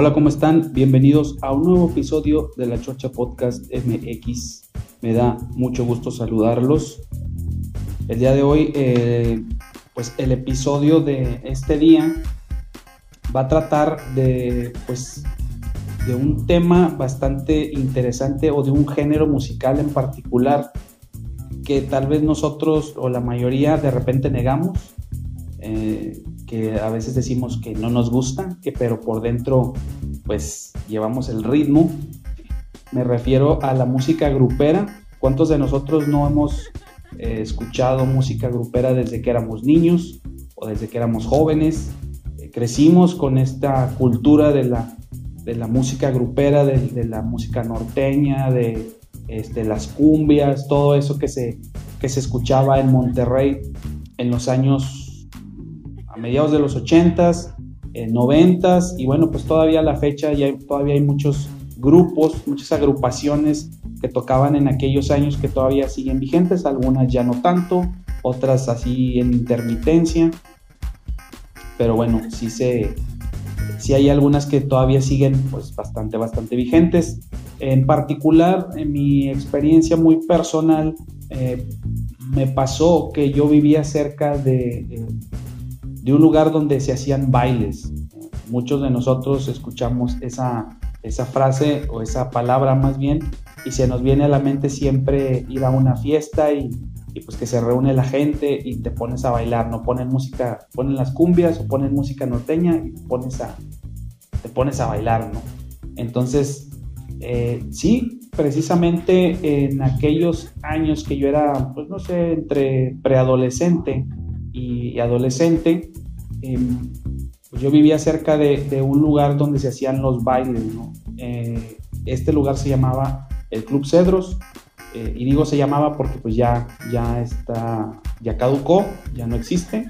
Hola, ¿cómo están? Bienvenidos a un nuevo episodio de la Chocha Podcast MX. Me da mucho gusto saludarlos. El día de hoy, eh, pues el episodio de este día va a tratar de, pues, de un tema bastante interesante o de un género musical en particular que tal vez nosotros o la mayoría de repente negamos. Eh, que a veces decimos que no nos gusta, que pero por dentro pues llevamos el ritmo. Me refiero a la música grupera. ¿Cuántos de nosotros no hemos eh, escuchado música grupera desde que éramos niños o desde que éramos jóvenes? Eh, crecimos con esta cultura de la, de la música grupera, de, la música norteña, de este, las cumbias, todo eso que se, que se escuchaba en Monterrey en los años mediados de los 80s, 90s y bueno, pues todavía a la fecha ya todavía hay muchos grupos, muchas agrupaciones que tocaban en aquellos años que todavía siguen vigentes, algunas ya no tanto, otras así en intermitencia, pero bueno, sí se sí hay algunas que todavía siguen pues bastante bastante vigentes. En particular, en mi experiencia muy personal, eh, me pasó que yo vivía cerca de, de un lugar donde se hacían bailes. Muchos de nosotros escuchamos esa, esa frase o esa palabra más bien y se nos viene a la mente siempre ir a una fiesta y, pues que se reúne la gente y te pones a bailar, no ponen música, ponen las cumbias o ponen música norteña y pones a, te pones a bailar, ¿no? Entonces, eh, sí, precisamente en aquellos años que yo era, pues no sé, entre preadolescente y adolescente, Em, pues yo vivía cerca de, un lugar donde se hacían los bailes, eh, este lugar se llamaba el Club Cedros, eh, y digo se llamaba porque pues ya, ya está, ya caducó, ya no existe.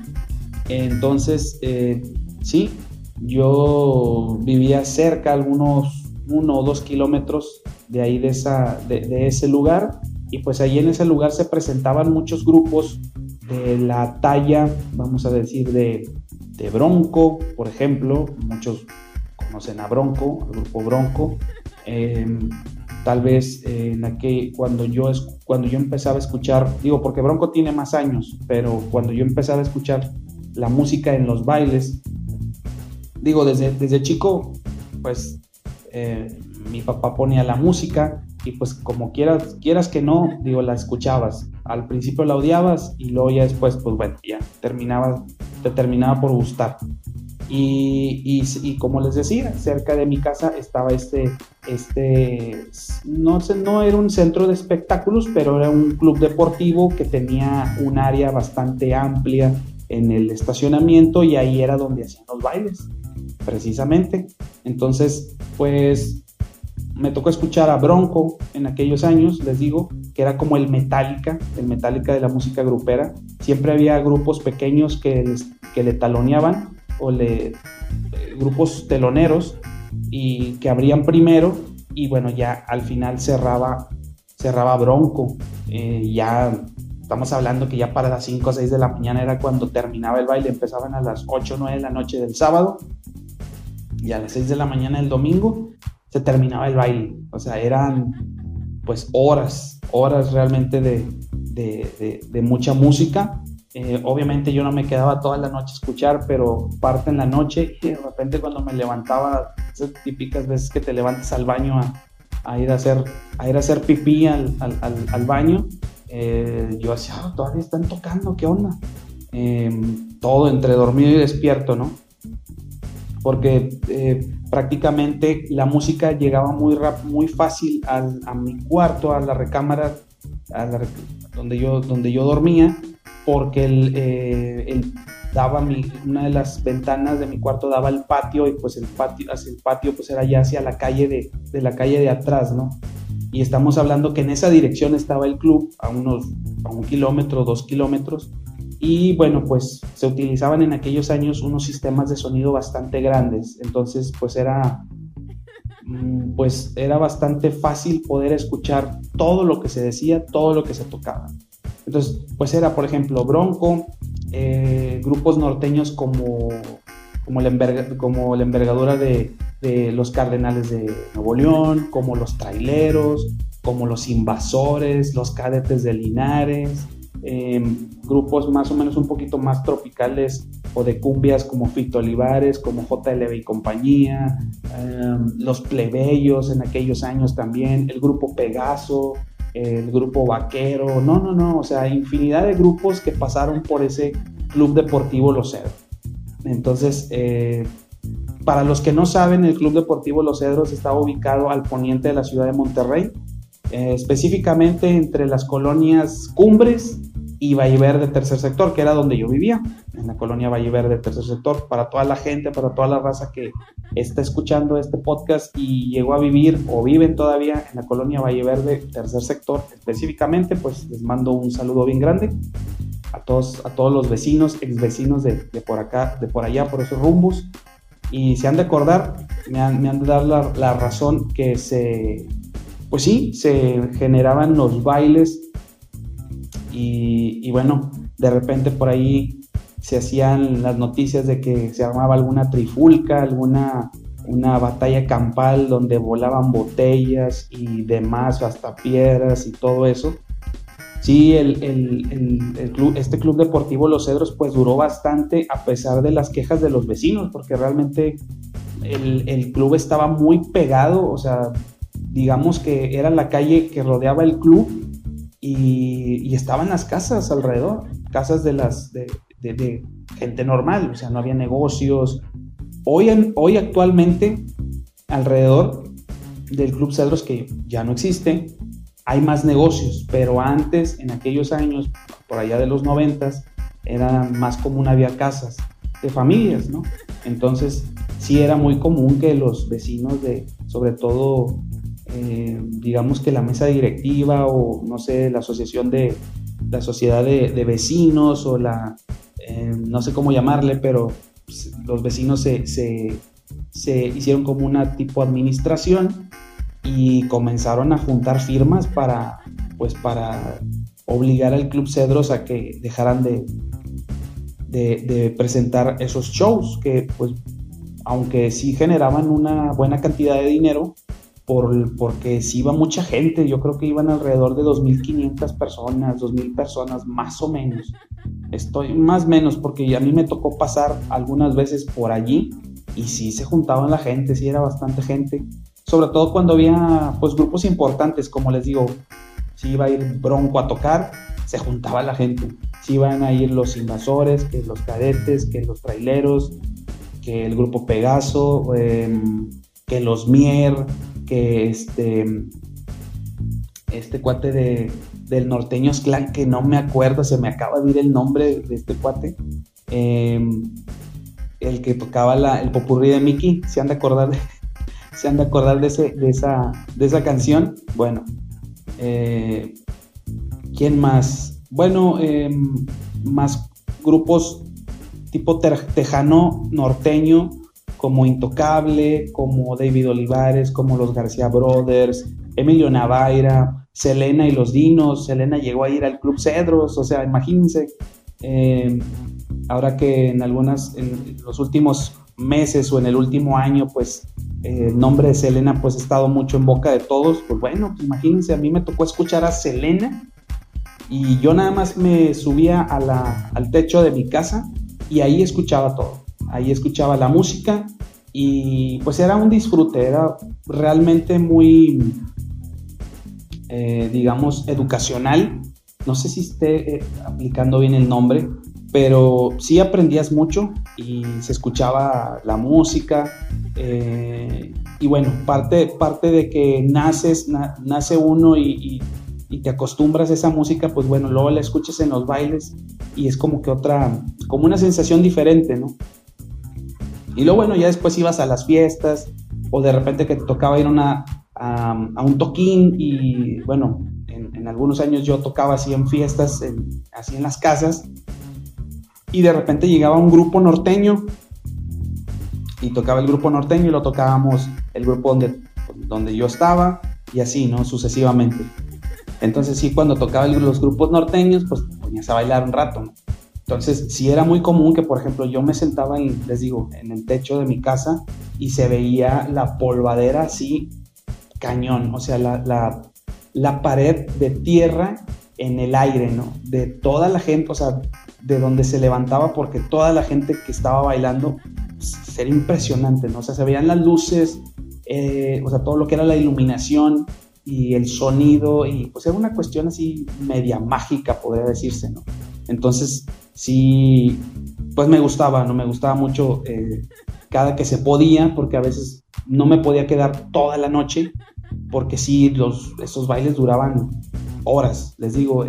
Entonces, eh, sí, yo vivía cerca, algunos uno o dos kilómetros de ahí de, esa, de ese lugar, y pues ahí en ese lugar se presentaban muchos grupos de la talla, vamos a decir, de de Bronco, por ejemplo, muchos conocen a Bronco, al grupo Bronco. Em, tal vez en aquel, cuando yo, cuando yo empezaba a escuchar, digo, porque Bronco tiene más años, pero cuando yo empezaba a escuchar la música en los bailes, digo, desde, desde chico, pues eh, mi papá ponía la música y pues como quieras, quieras que no, digo, la escuchabas. Al principio la odiabas y luego ya después, pues bueno, ya terminaba, te terminaba por gustar. Y, y, como les decía, cerca de mi casa estaba este, este, no sé, no era un centro de espectáculos, pero era un club deportivo que tenía un área bastante amplia en el estacionamiento y ahí era donde hacían los bailes, precisamente. Entonces, pues me tocó escuchar a Bronco en aquellos años, les digo, que era como el Metallica, el Metallica de la música grupera. Siempre había grupos pequeños que, que le taloneaban o le, eh, grupos teloneros y que abrían primero y bueno, ya al final cerraba, cerraba Bronco. Eh, ya estamos hablando que ya para las 5 o 6 de la mañana era cuando terminaba el baile, empezaban a las 8 o 9 de la noche del sábado y a las 6 de la mañana del domingo se terminaba el baile. O sea, eran pues horas, horas realmente de, mucha música. Eh, obviamente yo no me quedaba toda la noche a escuchar, pero parte en la noche y de repente cuando me levantaba, esas típicas veces que te levantas al baño a, ir, a hacer, a ir a hacer pipí al, baño, eh, yo decía, ah, todavía están tocando, ¿qué onda? Em, todo entre dormido y despierto, ¿no? Porque eh, prácticamente la música llegaba muy, rap, muy fácil a mi cuarto, a la recámara donde, yo, donde yo dormía, porque el, eh, daba mi, una de las ventanas de mi cuarto daba al patio y pues el patio, hacia el patio pues era ya hacia la calle de, de la calle de atrás, ¿no? Y estamos hablando que en esa dirección estaba el club, a unos a un kilómetro, dos kilómetros. Y bueno, pues se utilizaban en aquellos años unos sistemas de sonido bastante grandes. Entonces, pues era mm, pues era bastante fácil poder escuchar todo lo que se decía, todo lo que se tocaba. Entonces, pues era, por ejemplo, Bronco, eh, grupos norteños como, como, la, como la envergadura de, los Cardenales de Nuevo León, como los Traileros, como los Invasores, los Cadetes de Linares, em, grupos más o menos un poquito más tropicales o de cumbias como Fito Olivares, como JLB y compañía, em, los plebeyos en aquellos años también, el grupo Pegaso, el grupo vaquero, no, no, no, o sea, infinidad de grupos que pasaron por ese Club Deportivo Los Cedros. Entonces, eh, para los que no saben, el Club Deportivo Los Cedros está ubicado al poniente de la ciudad de Monterrey, eh, específicamente entre las colonias Cumbres y Valle Verde Tercer Sector, que era donde yo vivía, en la colonia Valle Verde Tercer Sector. Para toda la gente, para toda la raza que está escuchando este podcast y llegó a vivir o viven todavía en la colonia Valle Verde Tercer Sector específicamente, pues les mando un saludo bien grande a todos, a todos los vecinos, ex vecinos de, por acá, de por allá, por esos rumbos. Y se han de acordar, me han, de dar la, la razón que se, pues sí, se generaban los bailes y, bueno, de repente por ahí se hacían las noticias de que se armaba alguna trifulca, alguna una batalla campal donde volaban botellas y demás, hasta piedras y todo eso. Sí, el, club, este club deportivo Los Cedros pues duró bastante a pesar de las quejas de los vecinos, porque realmente el, el club estaba muy pegado, o sea, digamos que era la calle que rodeaba el club y, estaban las casas alrededor, casas de las de, gente normal, o sea, no había negocios. Hoy, hoy actualmente, alrededor del Club Cedros, que ya no existe, hay más negocios, pero antes, en aquellos años, por allá de los noventas, era más común, había casas de familias, ¿no? Entonces, sí era muy común que los vecinos de, sobre todo eh, digamos que la mesa directiva o no sé, la asociación de la sociedad de, vecinos o la, eh, no sé cómo llamarle, pero pues, los vecinos se, se, hicieron como una tipo administración y comenzaron a juntar firmas para, pues para obligar al Club Cedros a que dejaran de, de, de, presentar esos shows que pues aunque sí generaban una buena cantidad de dinero, por, porque si iba mucha gente, yo creo que iban alrededor de 2.500 personas, 2.000 personas más o menos. Estoy más o menos porque a mí me tocó pasar algunas veces por allí y sí se juntaban la gente, sí era bastante gente, sobre todo cuando había pues grupos importantes, como les digo, si iba a ir Bronco a tocar, se juntaba la gente, si iban a ir los invasores, que los cadetes, que los traileros, que el grupo Pegaso, em, que los Mier, que este, este cuate de, del norteños clan, que no me acuerdo, se me acaba de ir el nombre de este cuate, em, el que tocaba la, el popurrí de Mickey, se han de acordar de, se acordar de, ese, de, esa, de esa canción. Bueno, eh, ¿quién más? Bueno, em, más grupos tipo tejano norteño como Intocable, como David Olivares, como los García Brothers, Emilio Navaira, Selena y los Dinos. Selena llegó a ir al Club Cedros, o sea, imagínense. Eh, ahora que en algunas, en los últimos meses o en el último año, pues el nombre de Selena pues ha estado mucho en boca de todos, pues bueno, imagínense, a mí me tocó escuchar a Selena y yo nada más me subía al techo de mi casa y ahí escuchaba todo ahí escuchaba la música y pues era un disfrute, era realmente muy, eh, digamos, educacional. No sé si esté eh, aplicando bien el nombre, pero sí aprendías mucho y se escuchaba la música. Eh, y bueno, parte, parte de que naces, nace uno y, y, te acostumbras a esa música, pues bueno, luego la escuchas en los bailes y es como que otra, como una sensación diferente, ¿no? Y luego, bueno, ya después ibas a las fiestas o de repente que te tocaba ir a a, un toquín y bueno, en, algunos años yo tocaba así en fiestas, así en las casas y de repente llegaba un grupo norteño y tocaba el grupo norteño y lo tocábamos el grupo donde, donde yo estaba y así, ¿no? Sucesivamente. Entonces sí, cuando tocaba los grupos norteños, pues ponías a bailar un rato, ¿no? Entonces, sí era muy común que, por ejemplo, yo me sentaba, en, les digo, en el techo de mi casa y se veía la polvadera así, cañón, o sea, la, la, la pared de tierra en el aire, ¿no? De toda la gente, o sea, de donde se levantaba, porque toda la gente que estaba bailando, pues, era impresionante, ¿no? O sea, se veían las luces, eh, o sea, todo lo que era la iluminación y el sonido, y pues era una cuestión así media mágica, podría decirse, ¿no? Entonces, sí, pues me gustaba, ¿no? Me gustaba mucho eh, cada que se podía, porque a veces no me podía quedar toda la noche, porque sí, los, esos bailes duraban horas, les digo,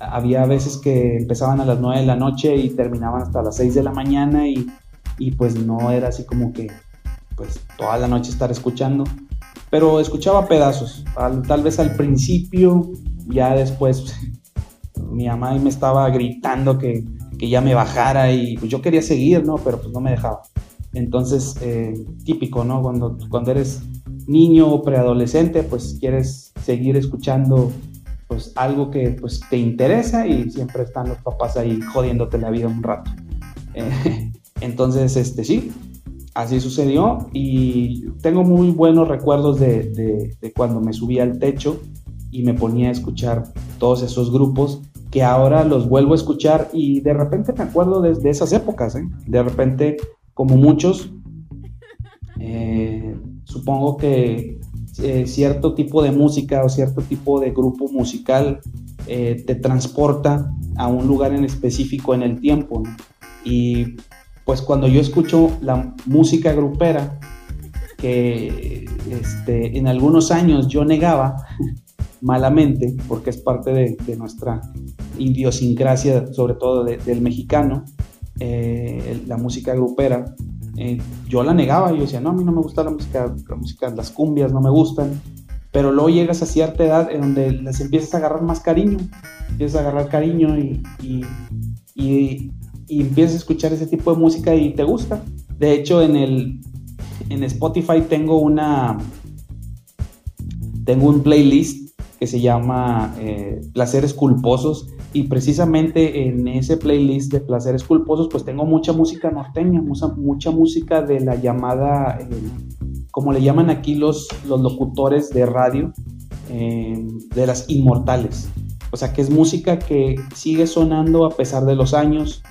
había veces que empezaban a las 9 de la noche y terminaban hasta las 6 de la mañana y, y pues no era así como que pues toda la noche estar escuchando, pero escuchaba pedazos, tal vez al principio, ya después mi mamá me estaba gritando que, ya me bajara y pues yo quería seguir, ¿no? Pero pues no me dejaba. Entonces, eh, típico, ¿no? Cuando, cuando eres niño o preadolescente, pues quieres seguir escuchando pues algo que pues te interesa y siempre están los papás ahí jodiéndote la vida un rato. Eh, entonces, este sí, así sucedió y tengo muy buenos recuerdos de, de, cuando me subí al techo y me ponía a escuchar todos esos grupos que ahora los vuelvo a escuchar y de repente me acuerdo de, esas épocas, ¿eh? de repente como muchos, eh, supongo que eh, cierto tipo de música o cierto tipo de grupo musical te transporta a un lugar en específico en el tiempo. Y pues cuando yo escucho la música grupera, que este, en algunos años yo negaba, malamente, porque es parte de, nuestra idiosincrasia, sobre todo del mexicano, eh, la música grupera. Eh, yo la negaba, yo decía, no, a mí no me gusta la música, la música, las cumbias no me gustan, pero luego llegas a cierta edad en donde les empiezas a agarrar más cariño, empiezas a agarrar cariño y, y, y, empiezas a escuchar ese tipo de música y te gusta. De hecho, en el en Spotify tengo una tengo un playlist que se llama eh, Placeres Culposos y precisamente en ese playlist de Placeres Culposos pues tengo mucha música norteña, mucha, mucha música de la llamada, eh, como le llaman aquí los, los locutores de radio, eh, de las inmortales. O sea que es música que sigue sonando a pesar de los años,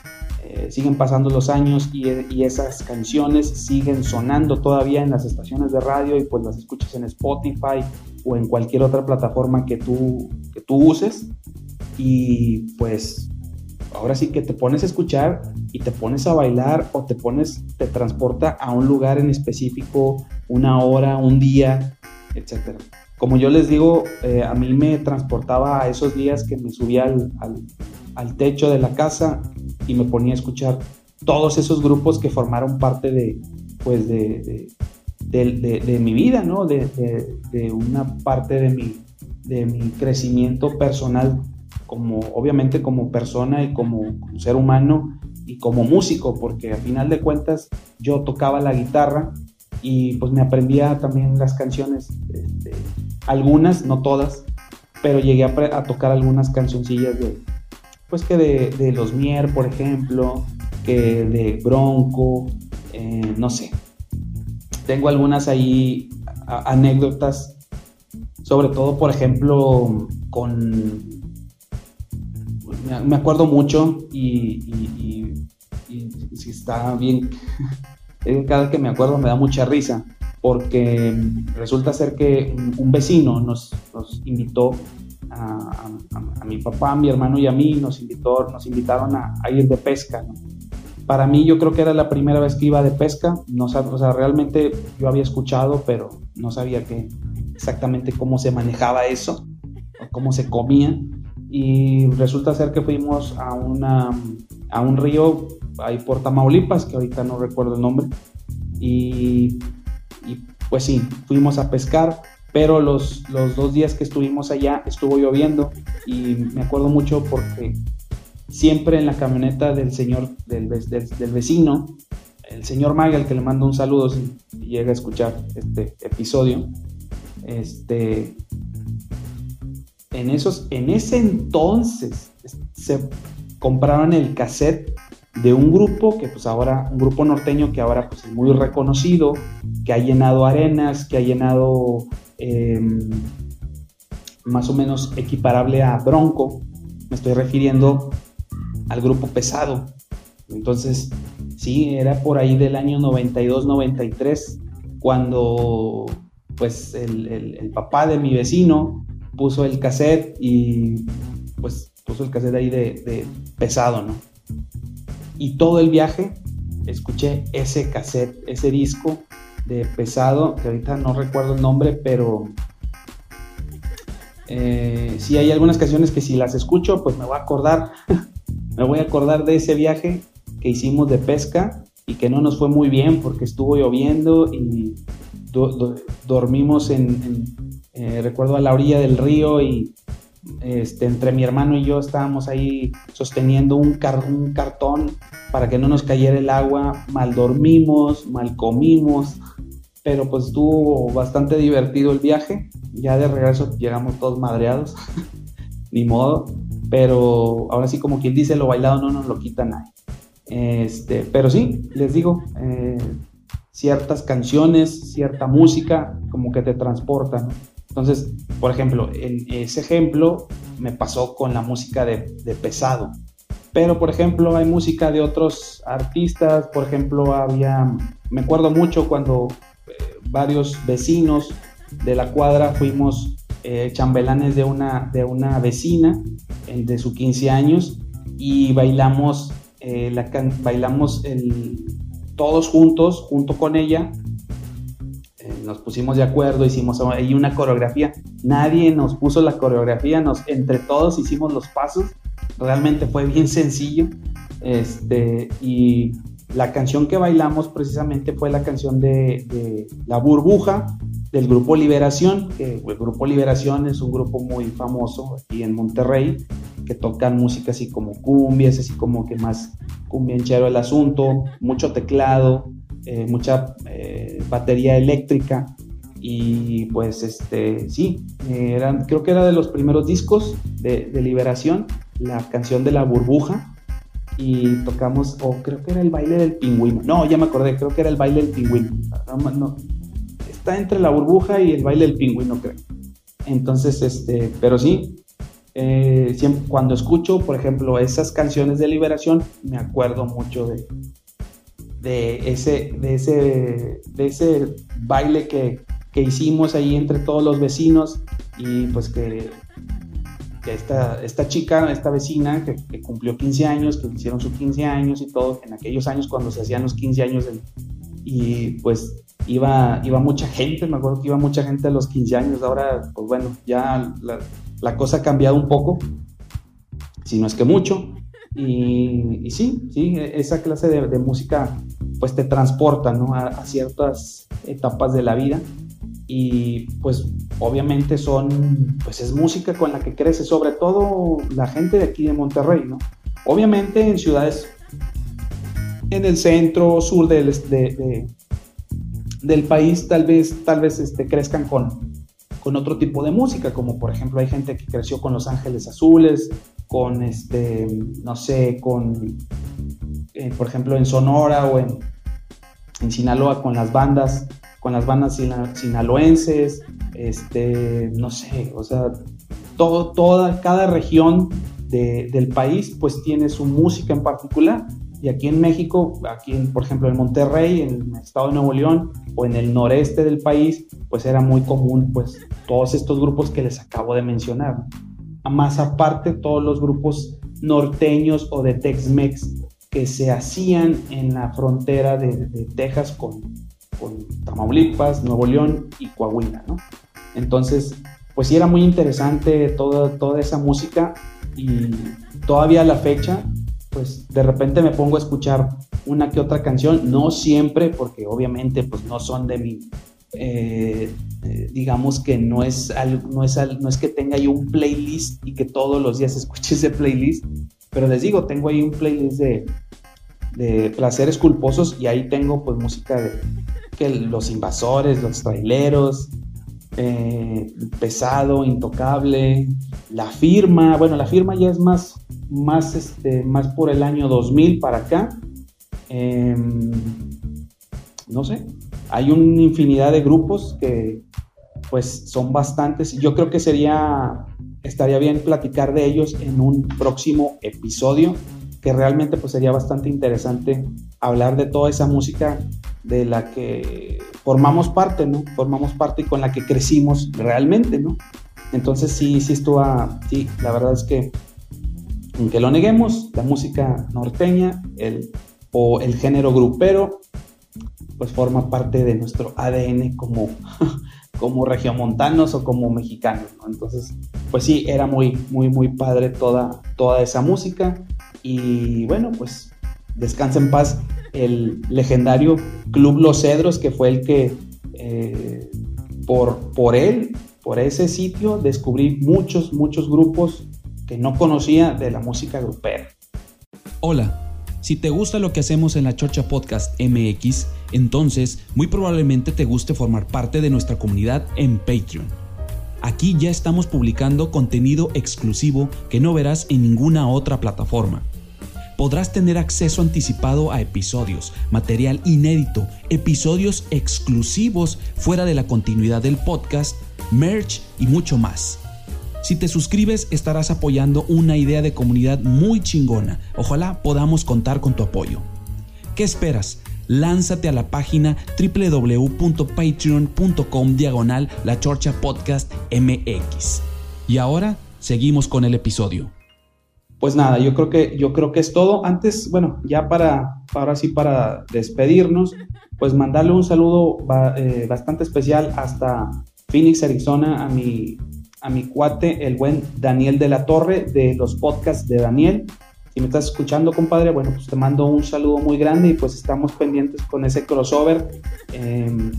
siguen pasando los años y, y, esas canciones siguen sonando todavía en las estaciones de radio y pues las escuchas en Spotify o en cualquier otra plataforma que tú, que tú uses. Y pues ahora sí que te pones a escuchar y te pones a bailar o te pones, te transporta a un lugar en específico, una hora, un día, etc. Como yo les digo, eh, a mí me transportaba a esos días que me subía al, al, techo de la casa y me ponía a escuchar todos esos grupos que formaron parte de, pues de, de, mi vida, ¿no? De, una parte de mi, de mi crecimiento personal, como obviamente como persona y como, ser humano y como músico, porque a final de cuentas yo tocaba la guitarra y pues me aprendía también las canciones, este, algunas, no todas, pero llegué a, tocar algunas cancioncillas de, pues que de, Los Mier, por ejemplo, que de Bronco, eh, no sé, tengo algunas ahí anécdotas, sobre todo, por ejemplo, con... Me acuerdo mucho y, si está bien, cada vez que me acuerdo me da mucha risa, porque resulta ser que un vecino nos, invitó a, mi papá, a mi hermano y a mí, nos, invitó, nos invitaron a, ir de pesca. ¿no? Para mí yo creo que era la primera vez que iba de pesca, no o sea, realmente yo había escuchado, pero no sabía que exactamente cómo se manejaba eso, o cómo se comía, y resulta ser que fuimos a, una, a un río ahí por Tamaulipas, que ahorita no recuerdo el nombre, y, pues sí, fuimos a pescar, pero los, los dos días que estuvimos allá estuvo lloviendo y me acuerdo mucho porque siempre en la camioneta del señor, del, del, vecino, el señor Magal, que le mando un saludo si llega a escuchar este episodio, este, en, esos, en ese entonces se compraban el cassette de un grupo que pues ahora, un grupo norteño que ahora pues es muy reconocido, que ha llenado arenas, que ha llenado em, más o menos equiparable a Bronco, me estoy refiriendo al grupo pesado. Entonces, sí, era por ahí del año 92-93, cuando pues el, el, papá de mi vecino puso el cassette y pues puso el cassette ahí de, de pesado, ¿no? Y todo el viaje escuché ese cassette, ese disco de pesado, que ahorita no recuerdo el nombre, pero eh, sí hay algunas canciones que si las escucho, pues me voy a acordar, me voy a acordar de ese viaje que hicimos de pesca y que no nos fue muy bien porque estuvo lloviendo y dormimos en, eh, recuerdo a la orilla del río y este, entre mi hermano y yo estábamos ahí sosteniendo un, cartón para que no nos cayera el agua, mal dormimos, mal comimos, pero pues estuvo bastante divertido el viaje. Ya de regreso llegamos todos madreados, ni modo, pero ahora sí como quien dice, lo bailado no nos lo quita nadie. Este, pero sí, les digo, eh, ciertas canciones, cierta música, como que te transportan. Entonces, por ejemplo, en ese ejemplo me pasó con la música de, pesado. Pero, por ejemplo, hay música de otros artistas. Por ejemplo, había, me acuerdo mucho cuando eh, varios vecinos de la cuadra fuimos eh, chambelanes de una, de una vecina de sus 15 años y bailamos, eh, la, bailamos todos juntos, junto con ella, nos pusimos de acuerdo, hicimos ahí una coreografía. Nadie nos puso la coreografía, nos, entre todos hicimos los pasos. Realmente fue bien sencillo. Este, y la canción que bailamos precisamente fue la canción de, La Burbuja del grupo Liberación, que el grupo Liberación es un grupo muy famoso aquí en Monterrey, que tocan música así como cumbias, así como que más cumbianchero el asunto, mucho teclado, eh, mucha eh, batería eléctrica. Y pues este sí, creo que era de los primeros discos de, Liberación, la canción de la burbuja y tocamos, o creo que era el baile del pingüino, no, ya me acordé, creo que era el baile del pingüino, no, está entre la burbuja y el baile del pingüino creo. Entonces, este, pero sí, eh, siempre, cuando escucho, por ejemplo, esas canciones de liberación, me acuerdo mucho de, de ese, de ese, de ese baile que, hicimos ahí entre todos los vecinos y pues que, esta, esta, chica, esta vecina que, cumplió 15 años, que hicieron sus 15 años y todo, en aquellos años cuando se hacían los 15 años y pues iba, iba mucha gente, me acuerdo que iba mucha gente a los 15 años, ahora pues bueno, ya la, cosa ha cambiado un poco, si no es que mucho, y, sí, sí, esa clase de, de, música pues te transporta ¿no? a, ciertas etapas de la vida y pues obviamente son, pues es música con la que crece, sobre todo la gente de aquí de Monterrey, ¿no? Obviamente en ciudades en el centro, sur del, del país tal vez, tal vez este, crezcan con, con otro tipo de música, como por ejemplo hay gente que creció con Los Ángeles Azules, con este, no sé, con eh, por ejemplo, en Sonora o en, en, Sinaloa con las bandas, con las bandas sinaloenses, este, no sé, o sea, todo, toda, cada región del país pues tiene su música en particular. Y aquí en México, aquí por ejemplo en Monterrey, en el estado de Nuevo León o en el noreste del país, pues era muy común pues todos estos grupos que les acabo de mencionar. Más aparte todos los grupos norteños o de Tex-Mex que se hacían en la frontera de, Texas con, Tamaulipas, Nuevo León y Coahuila, ¿no? Entonces, pues sí era muy interesante toda, toda esa música y todavía a la fecha, pues de repente me pongo a escuchar una que otra canción, no siempre, porque obviamente pues no son de mi, eh, eh, digamos que no es, no, es, no es que tenga yo un playlist y que todos los días escuche ese playlist, pero les digo, tengo ahí un playlist de, de placeres culposos y ahí tengo pues música de que los invasores, los traileros, eh, pesado, intocable, la firma, bueno, la firma ya es más, más, este, más por el año 2000 para acá. Em, no sé, hay una infinidad de grupos que pues son bastantes. Yo creo que sería, estaría bien platicar de ellos en un próximo episodio, que realmente pues sería bastante interesante hablar de toda esa música de la que formamos parte, ¿no? Formamos parte y con la que crecimos realmente, ¿no? Entonces sí, sí estuvo, sí, la verdad es que, aunque lo neguemos, la música norteña o el género grupero, pues forma parte de nuestro ADN como, como regiomontanos o como mexicanos, ¿no? Entonces, pues sí, era muy, muy, muy padre toda, toda esa música y bueno, pues descansa en paz el legendario Club Los Cedros, que fue el que eh, por, por él, por ese sitio, descubrí muchos, muchos grupos que no conocía de la música grupera. Hola. Si te gusta lo que hacemos en la Chocha Podcast MX, entonces muy probablemente te guste formar parte de nuestra comunidad en Patreon. Aquí ya estamos publicando contenido exclusivo que no verás en ninguna otra plataforma podrás tener acceso anticipado a episodios, material inédito, episodios exclusivos fuera de la continuidad del podcast, merch y mucho más. Si te suscribes estarás apoyando una idea de comunidad muy chingona. Ojalá podamos contar con tu apoyo. ¿Qué esperas? Lánzate a la página www.patreon.com diagonal la chorcha podcast MX. Y ahora seguimos con el episodio pues nada, yo creo que, yo creo que es todo. Antes, bueno, ya para, ahora sí, para despedirnos, pues mandarle un saludo eh, bastante especial hasta Phoenix, Arizona, a mi, a mi cuate, el buen Daniel de la Torre, de los podcasts de Daniel. Si me estás escuchando, compadre, bueno, pues te mando un saludo muy grande y pues estamos pendientes con ese crossover. Em,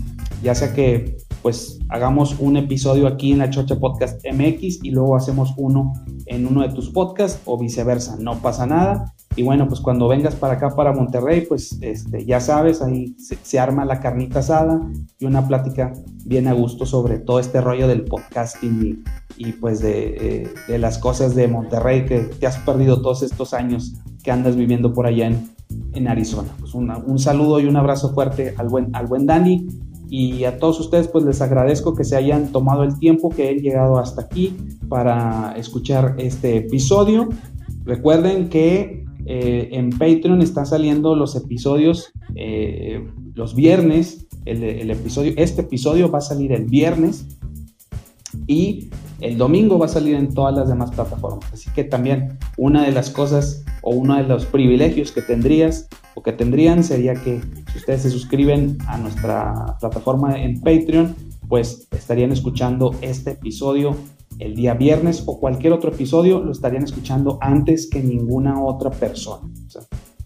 ya sea que pues hagamos un episodio aquí en la Chocha Podcast MX y luego hacemos uno en uno de tus podcasts o viceversa, no pasa nada. Y bueno, pues cuando vengas para acá, para Monterrey, pues este, ya sabes, ahí se, arma la carnita asada y una plática bien a gusto sobre todo este rollo del podcasting y, pues de, eh, de, las cosas de Monterrey que te has perdido todos estos años que andas viviendo por allá en, en Arizona. Pues un saludo y un abrazo fuerte al buen, al buen Dani y a todos ustedes pues les agradezco que se hayan tomado el tiempo que han llegado hasta aquí para escuchar este episodio. Recuerden que eh, en Patreon están saliendo los episodios eh, los viernes. El, episodio, este episodio va a salir el viernes y el domingo va a salir en todas las demás plataformas. Así que también una de las cosas o uno de los privilegios que tendrías o que tendrían sería que si ustedes se suscriben a nuestra plataforma en Patreon, pues estarían escuchando este episodio el día viernes o cualquier otro episodio lo estarían escuchando antes que ninguna otra persona.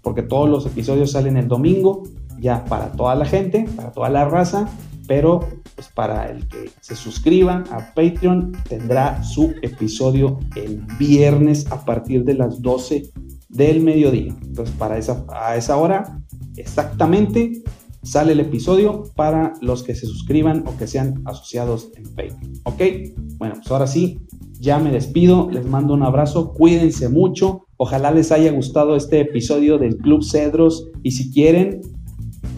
porque todos los episodios salen el domingo, ya para toda la gente, para toda la raza, pero pues para el que se suscriba a Patreon tendrá su episodio el viernes a partir de las 12 del mediodía. Entonces, para esa, a esa hora exactamente sale el episodio para los que se suscriban o que sean asociados en Patreon. ¿Ok? Bueno, pues ahora sí, ya me despido, les mando un abrazo, cuídense mucho, ojalá les haya gustado este episodio del Club Cedros y si quieren,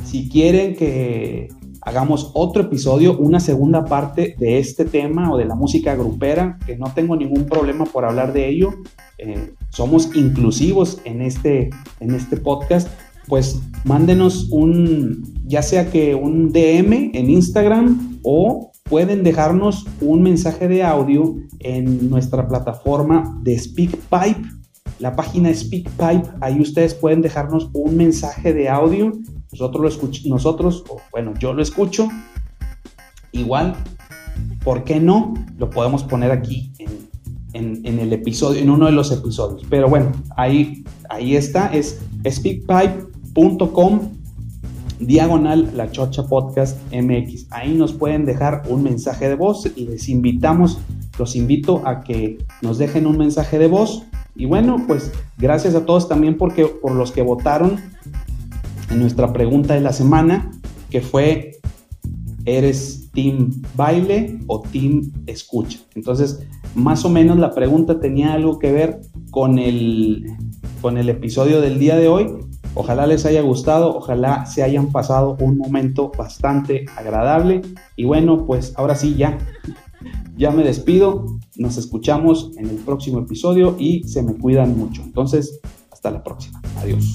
si quieren que hagamos otro episodio, una segunda parte de este tema o de la música grupera, que no tengo ningún problema por hablar de ello. Eh, somos inclusivos en este, en este podcast. Pues mándenos un, ya sea que un DM en Instagram o pueden dejarnos un mensaje de audio en nuestra plataforma de SpeakPipe. La página SpeakPipe, ahí ustedes pueden dejarnos un mensaje de audio nosotros lo escuchamos, nosotros, o bueno, yo lo escucho. Igual, ¿por qué no? Lo podemos poner aquí en, el episodio, en uno de los episodios. Pero bueno, ahí, ahí está, es speakpipe.com diagonal la chocha podcast MX. Ahí nos pueden dejar un mensaje de voz y les invitamos, los invito a que nos dejen un mensaje de voz. Y bueno, pues gracias a todos también porque, por los que votaron en nuestra pregunta de la semana, que fue, ¿eres team baile o team escucha? Entonces, más o menos la pregunta tenía algo que ver con el, con el episodio del día de hoy. Ojalá les haya gustado, ojalá se hayan pasado un momento bastante agradable. Y bueno, pues ahora sí ya, ya me despido. Nos escuchamos en el próximo episodio y se me cuidan mucho. Entonces, hasta la próxima. Adiós.